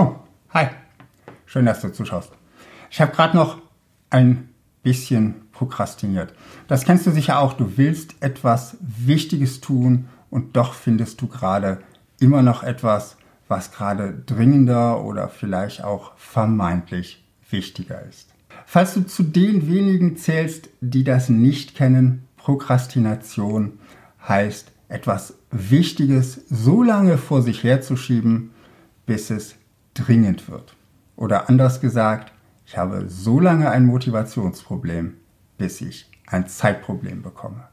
Oh, hi. Schön, dass du zuschaust. Ich habe gerade noch ein bisschen prokrastiniert. Das kennst du sicher auch. Du willst etwas Wichtiges tun und doch findest du gerade immer noch etwas, was gerade dringender oder vielleicht auch vermeintlich wichtiger ist. Falls du zu den wenigen zählst, die das nicht kennen, Prokrastination heißt, etwas Wichtiges so lange vor sich herzuschieben, bis es dringend wird. Oder anders gesagt, ich habe so lange ein Motivationsproblem, bis ich ein Zeitproblem bekomme.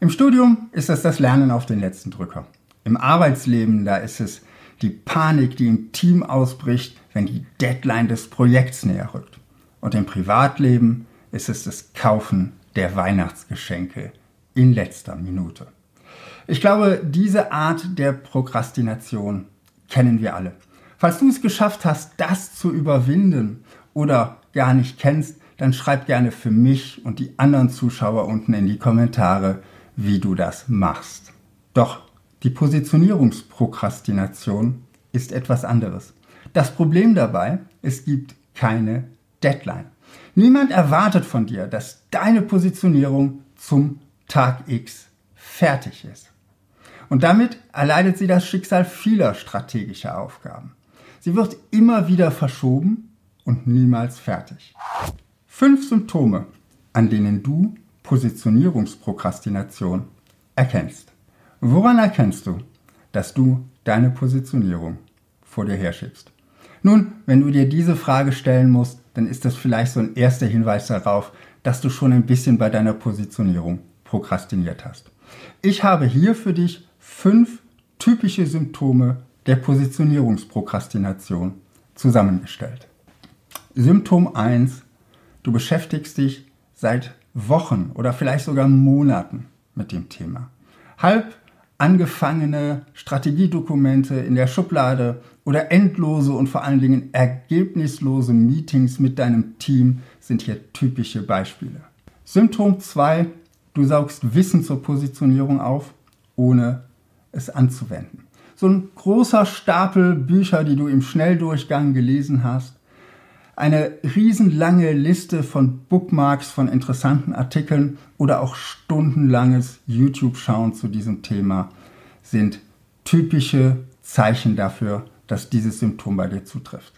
Im Studium ist es das Lernen auf den letzten Drücker. Im Arbeitsleben, da ist es die Panik, die im Team ausbricht, wenn die Deadline des Projekts näher rückt. Und im Privatleben ist es das Kaufen der Weihnachtsgeschenke in letzter Minute. Ich glaube, diese Art der Prokrastination kennen wir alle. Falls du es geschafft hast, das zu überwinden oder gar nicht kennst, dann schreib gerne für mich und die anderen Zuschauer unten in die Kommentare, wie du das machst. Doch die Positionierungsprokrastination ist etwas anderes. Das Problem dabei, es gibt keine Deadline. Niemand erwartet von dir, dass deine Positionierung zum Tag X fertig ist. Und damit erleidet sie das Schicksal vieler strategischer Aufgaben. Sie wird immer wieder verschoben und niemals fertig. Fünf Symptome, an denen du Positionierungsprokrastination erkennst. Woran erkennst du, dass du deine Positionierung vor dir herschiebst? Nun, wenn du dir diese Frage stellen musst, dann ist das vielleicht so ein erster Hinweis darauf, dass du schon ein bisschen bei deiner Positionierung prokrastiniert hast. Ich habe hier für dich fünf typische Symptome der Positionierungsprokrastination zusammengestellt. Symptom 1. Du beschäftigst dich seit Wochen oder vielleicht sogar Monaten mit dem Thema. Halb angefangene Strategiedokumente in der Schublade oder endlose und vor allen Dingen ergebnislose Meetings mit deinem Team sind hier typische Beispiele. Symptom 2, du saugst Wissen zur Positionierung auf, ohne es anzuwenden. So ein großer Stapel Bücher, die du im Schnelldurchgang gelesen hast, eine riesenlange Liste von Bookmarks von interessanten Artikeln oder auch stundenlanges YouTube-Schauen zu diesem Thema sind typische Zeichen dafür, dass dieses Symptom bei dir zutrifft.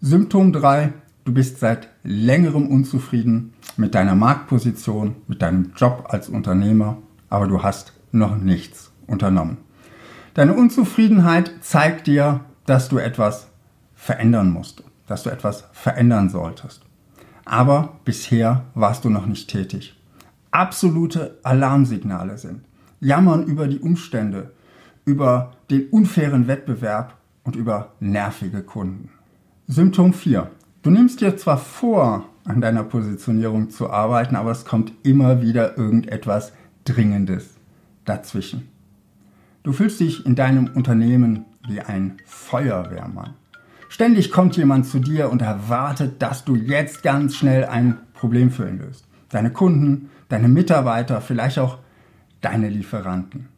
Symptom 3, du bist seit längerem unzufrieden mit deiner Marktposition, mit deinem Job als Unternehmer, aber du hast noch nichts unternommen. Deine Unzufriedenheit zeigt dir, dass du etwas verändern musst dass du etwas verändern solltest. Aber bisher warst du noch nicht tätig. Absolute Alarmsignale sind. Jammern über die Umstände, über den unfairen Wettbewerb und über nervige Kunden. Symptom 4. Du nimmst dir zwar vor, an deiner Positionierung zu arbeiten, aber es kommt immer wieder irgendetwas Dringendes dazwischen. Du fühlst dich in deinem Unternehmen wie ein Feuerwehrmann. Ständig kommt jemand zu dir und erwartet, dass du jetzt ganz schnell ein Problem für ihn löst. Deine Kunden, deine Mitarbeiter, vielleicht auch deine Lieferanten.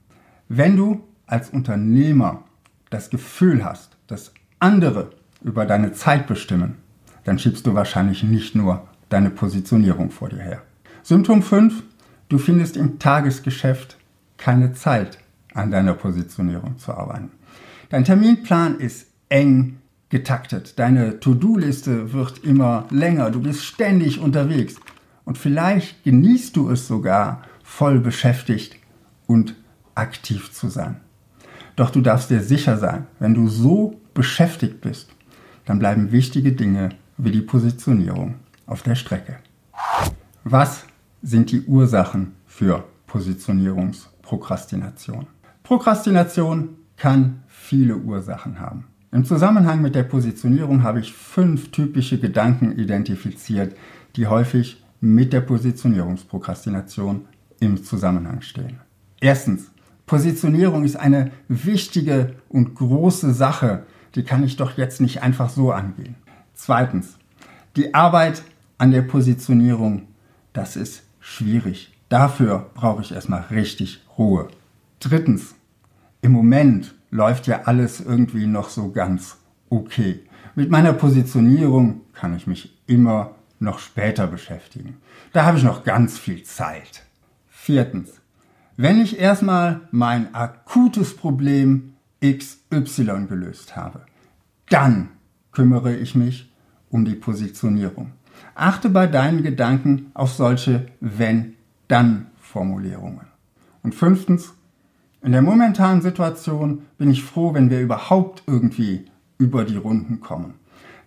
Wenn du als Unternehmer das Gefühl hast, dass andere über deine Zeit bestimmen, dann schiebst du wahrscheinlich nicht nur deine Positionierung vor dir her. Symptom 5. Du findest im Tagesgeschäft keine Zeit, an deiner Positionierung zu arbeiten. Dein Terminplan ist eng getaktet. Deine To-Do-Liste wird immer länger. Du bist ständig unterwegs. Und vielleicht genießt du es sogar, voll beschäftigt und aktiv zu sein. Doch du darfst dir sicher sein, wenn du so beschäftigt bist, dann bleiben wichtige Dinge wie die Positionierung auf der Strecke. Was sind die Ursachen für Positionierungsprokrastination? Prokrastination kann viele Ursachen haben. Im Zusammenhang mit der Positionierung habe ich fünf typische Gedanken identifiziert, die häufig mit der Positionierungsprokrastination im Zusammenhang stehen. Erstens, Positionierung ist eine wichtige und große Sache, die kann ich doch jetzt nicht einfach so angehen. Zweitens, die Arbeit an der Positionierung, das ist schwierig. Dafür brauche ich erstmal richtig Ruhe. Drittens, im Moment läuft ja alles irgendwie noch so ganz okay. Mit meiner Positionierung kann ich mich immer noch später beschäftigen. Da habe ich noch ganz viel Zeit. Viertens. Wenn ich erstmal mein akutes Problem XY gelöst habe, dann kümmere ich mich um die Positionierung. Achte bei deinen Gedanken auf solche Wenn-Dann-Formulierungen. Und fünftens, in der momentanen Situation bin ich froh, wenn wir überhaupt irgendwie über die Runden kommen.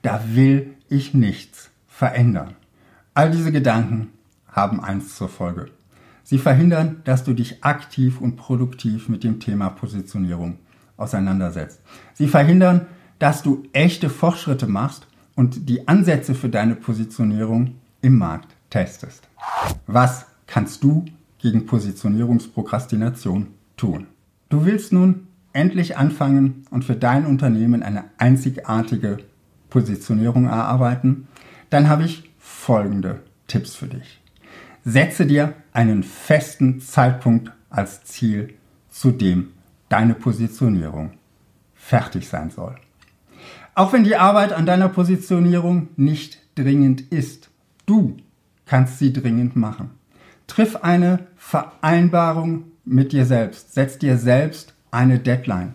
Da will ich nichts verändern. All diese Gedanken haben eins zur Folge. Sie verhindern, dass du dich aktiv und produktiv mit dem Thema Positionierung auseinandersetzt. Sie verhindern, dass du echte Fortschritte machst und die Ansätze für deine Positionierung im Markt testest. Was kannst du gegen Positionierungsprokrastination tun? Du willst nun endlich anfangen und für dein Unternehmen eine einzigartige Positionierung erarbeiten? Dann habe ich folgende Tipps für dich. Setze dir einen festen Zeitpunkt als Ziel, zu dem deine Positionierung fertig sein soll. Auch wenn die Arbeit an deiner Positionierung nicht dringend ist, du kannst sie dringend machen. Triff eine Vereinbarung mit dir selbst. Setz dir selbst eine Deadline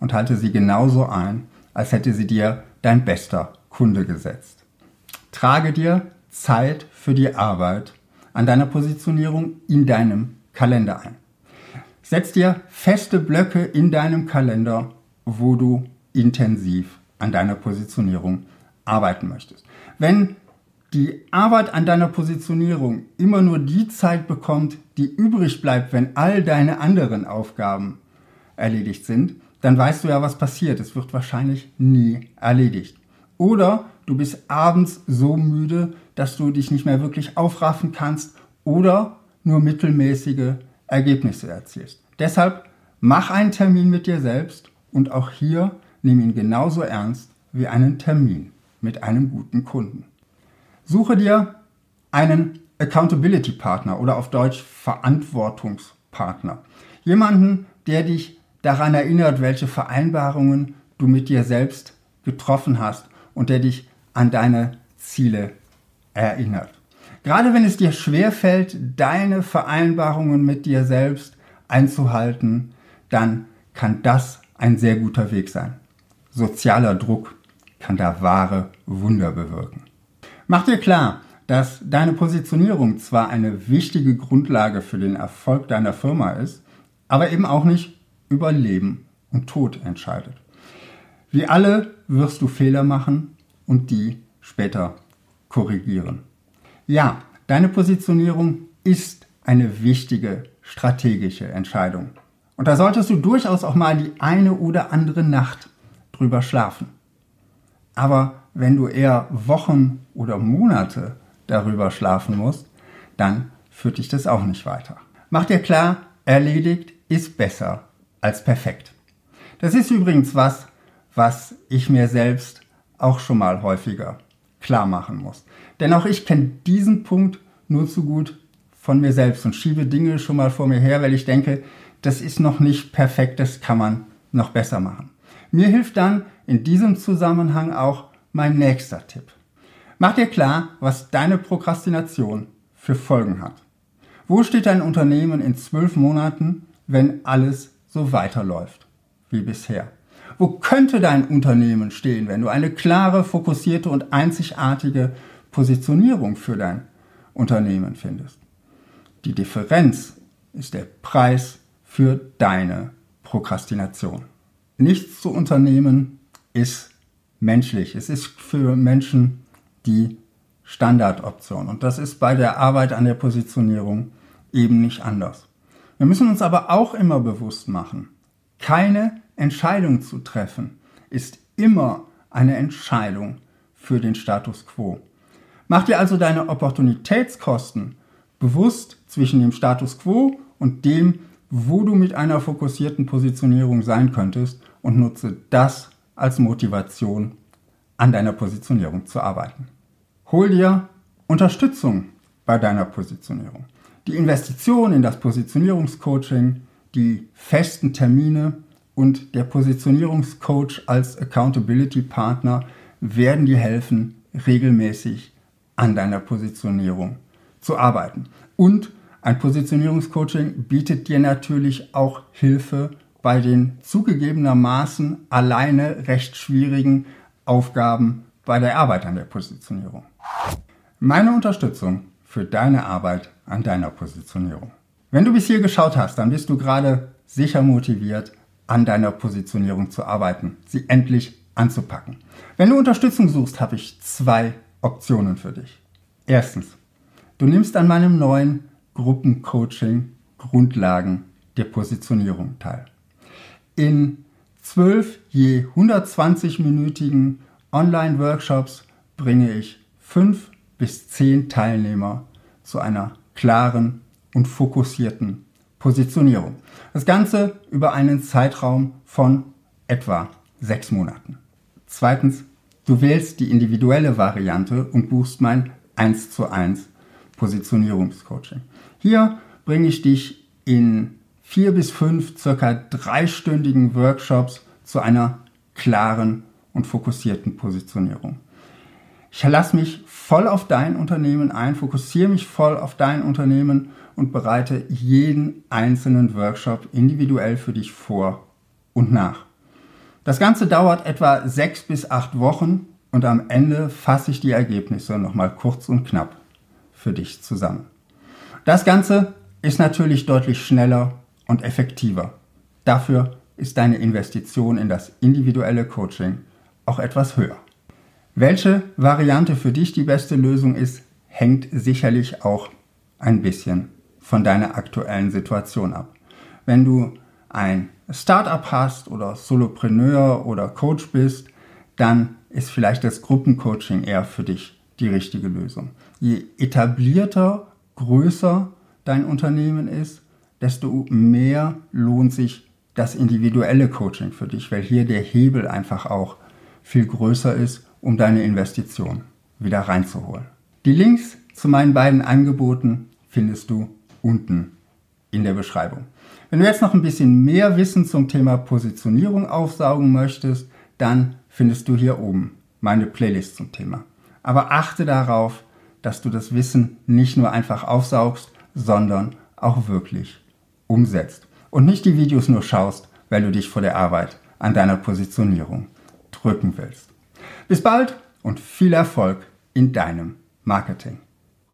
und halte sie genauso ein, als hätte sie dir dein bester Kunde gesetzt. Trage dir Zeit für die Arbeit an deiner Positionierung in deinem Kalender ein. Setz dir feste Blöcke in deinem Kalender, wo du intensiv an deiner Positionierung arbeiten möchtest. Wenn die Arbeit an deiner Positionierung immer nur die Zeit bekommt, die übrig bleibt, wenn all deine anderen Aufgaben erledigt sind, dann weißt du ja, was passiert. Es wird wahrscheinlich nie erledigt. Oder du bist abends so müde, dass du dich nicht mehr wirklich aufraffen kannst oder nur mittelmäßige Ergebnisse erzielst. Deshalb mach einen Termin mit dir selbst und auch hier nimm ihn genauso ernst wie einen Termin mit einem guten Kunden. Suche dir einen Accountability Partner oder auf Deutsch Verantwortungspartner. Jemanden, der dich daran erinnert, welche Vereinbarungen du mit dir selbst getroffen hast und der dich an deine Ziele erinnert. Gerade wenn es dir schwerfällt, deine Vereinbarungen mit dir selbst einzuhalten, dann kann das ein sehr guter Weg sein. Sozialer Druck kann da wahre Wunder bewirken. Mach dir klar, dass deine Positionierung zwar eine wichtige Grundlage für den Erfolg deiner Firma ist, aber eben auch nicht über Leben und Tod entscheidet. Wie alle wirst du Fehler machen und die später korrigieren. Ja, deine Positionierung ist eine wichtige strategische Entscheidung. Und da solltest du durchaus auch mal die eine oder andere Nacht drüber schlafen. Aber wenn du eher Wochen oder Monate darüber schlafen musst, dann führt dich das auch nicht weiter. Mach dir klar, erledigt ist besser als perfekt. Das ist übrigens was, was ich mir selbst auch schon mal häufiger klar machen muss. Denn auch ich kenne diesen Punkt nur zu gut von mir selbst und schiebe Dinge schon mal vor mir her, weil ich denke, das ist noch nicht perfekt, das kann man noch besser machen. Mir hilft dann in diesem Zusammenhang auch mein nächster Tipp. Mach dir klar, was deine Prokrastination für Folgen hat. Wo steht dein Unternehmen in zwölf Monaten, wenn alles so weiterläuft wie bisher? Wo könnte dein Unternehmen stehen, wenn du eine klare, fokussierte und einzigartige Positionierung für dein Unternehmen findest? Die Differenz ist der Preis für deine Prokrastination. Nichts zu unternehmen ist menschlich. Es ist für Menschen die Standardoption. Und das ist bei der Arbeit an der Positionierung eben nicht anders. Wir müssen uns aber auch immer bewusst machen, keine Entscheidung zu treffen ist immer eine Entscheidung für den Status quo. Mach dir also deine Opportunitätskosten bewusst zwischen dem Status quo und dem, wo du mit einer fokussierten Positionierung sein könntest und nutze das als Motivation, an deiner Positionierung zu arbeiten. Hol dir Unterstützung bei deiner Positionierung. Die Investition in das Positionierungscoaching, die festen Termine und der Positionierungscoach als Accountability Partner werden dir helfen, regelmäßig an deiner Positionierung zu arbeiten. Und ein Positionierungscoaching bietet dir natürlich auch Hilfe bei den zugegebenermaßen alleine recht schwierigen Aufgaben bei der Arbeit an der Positionierung. Meine Unterstützung für deine Arbeit an deiner Positionierung. Wenn du bis hier geschaut hast, dann bist du gerade sicher motiviert, an deiner Positionierung zu arbeiten, sie endlich anzupacken. Wenn du Unterstützung suchst, habe ich zwei Optionen für dich. Erstens, du nimmst an meinem neuen Gruppencoaching Grundlagen der Positionierung teil. In zwölf je 120-minütigen Online-Workshops bringe ich fünf bis zehn Teilnehmer zu einer klaren und fokussierten Positionierung. Das Ganze über einen Zeitraum von etwa sechs Monaten. Zweitens, du wählst die individuelle Variante und buchst mein 1 zu 1 Positionierungscoaching. Hier bringe ich dich in vier bis fünf circa dreistündigen Workshops zu einer klaren und fokussierten Positionierung. Ich lasse mich voll auf dein Unternehmen ein, fokussiere mich voll auf dein Unternehmen und bereite jeden einzelnen Workshop individuell für dich vor und nach. Das Ganze dauert etwa sechs bis acht Wochen und am Ende fasse ich die Ergebnisse nochmal kurz und knapp für dich zusammen. Das Ganze ist natürlich deutlich schneller und effektiver. Dafür ist deine Investition in das individuelle Coaching auch etwas höher. Welche Variante für dich die beste Lösung ist, hängt sicherlich auch ein bisschen von deiner aktuellen Situation ab. Wenn du ein Startup hast oder Solopreneur oder Coach bist, dann ist vielleicht das Gruppencoaching eher für dich die richtige Lösung. Je etablierter, größer dein Unternehmen ist, desto mehr lohnt sich das individuelle Coaching für dich, weil hier der Hebel einfach auch viel größer ist, um deine Investition wieder reinzuholen. Die Links zu meinen beiden Angeboten findest du unten in der Beschreibung. Wenn du jetzt noch ein bisschen mehr Wissen zum Thema Positionierung aufsaugen möchtest, dann findest du hier oben meine Playlist zum Thema. Aber achte darauf, dass du das Wissen nicht nur einfach aufsaugst, sondern auch wirklich umsetzt. Und nicht die Videos nur schaust, weil du dich vor der Arbeit an deiner Positionierung drücken willst. Bis bald und viel Erfolg in deinem Marketing.